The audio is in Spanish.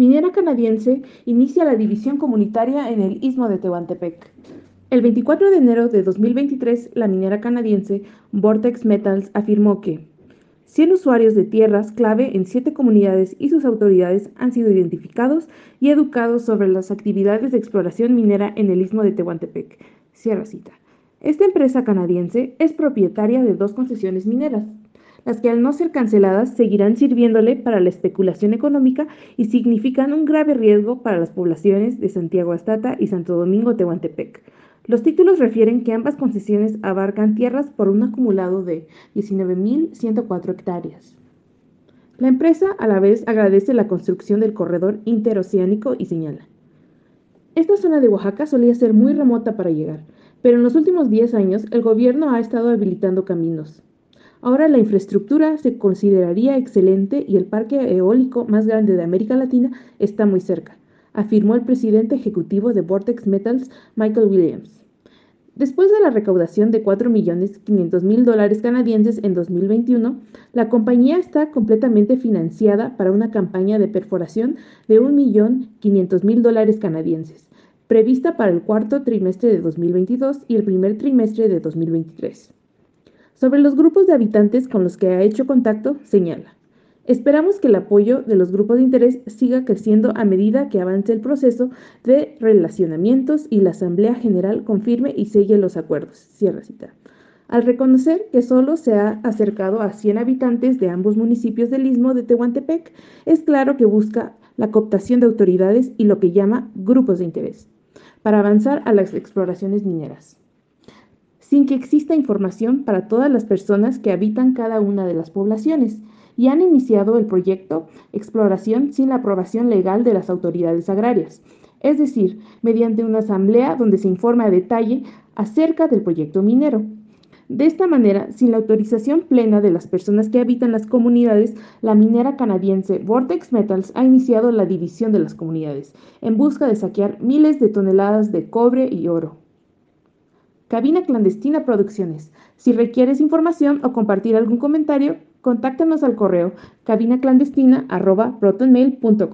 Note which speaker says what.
Speaker 1: minera canadiense inicia la división comunitaria en el istmo de Tehuantepec. El 24 de enero de 2023, la minera canadiense Vortex Metals afirmó que 100 usuarios de tierras clave en siete comunidades y sus autoridades han sido identificados y educados sobre las actividades de exploración minera en el istmo de Tehuantepec. Cita. Esta empresa canadiense es propietaria de dos concesiones mineras, las que al no ser canceladas seguirán sirviéndole para la especulación económica y significan un grave riesgo para las poblaciones de Santiago Astata y Santo Domingo Tehuantepec. Los títulos refieren que ambas concesiones abarcan tierras por un acumulado de 19.104 hectáreas. La empresa a la vez agradece la construcción del corredor interoceánico y señala. Esta zona de Oaxaca solía ser muy remota para llegar, pero en los últimos 10 años el gobierno ha estado habilitando caminos, Ahora la infraestructura se consideraría excelente y el parque eólico más grande de América Latina está muy cerca, afirmó el presidente ejecutivo de Vortex Metals, Michael Williams. Después de la recaudación de 4.500.000 dólares canadienses en 2021, la compañía está completamente financiada para una campaña de perforación de 1.500.000 dólares canadienses, prevista para el cuarto trimestre de 2022 y el primer trimestre de 2023. Sobre los grupos de habitantes con los que ha hecho contacto, señala. Esperamos que el apoyo de los grupos de interés siga creciendo a medida que avance el proceso de relacionamientos y la Asamblea General confirme y selle los acuerdos. Cierra cita. Al reconocer que solo se ha acercado a 100 habitantes de ambos municipios del istmo de Tehuantepec, es claro que busca la cooptación de autoridades y lo que llama grupos de interés para avanzar a las exploraciones mineras sin que exista información para todas las personas que habitan cada una de las poblaciones y han iniciado el proyecto Exploración sin la aprobación legal de las autoridades agrarias, es decir, mediante una asamblea donde se informa a detalle acerca del proyecto minero. De esta manera, sin la autorización plena de las personas que habitan las comunidades, la minera canadiense Vortex Metals ha iniciado la división de las comunidades, en busca de saquear miles de toneladas de cobre y oro. Cabina Clandestina Producciones. Si requieres información o compartir algún comentario, contáctanos al correo cabinaclandestina.protonmail.com.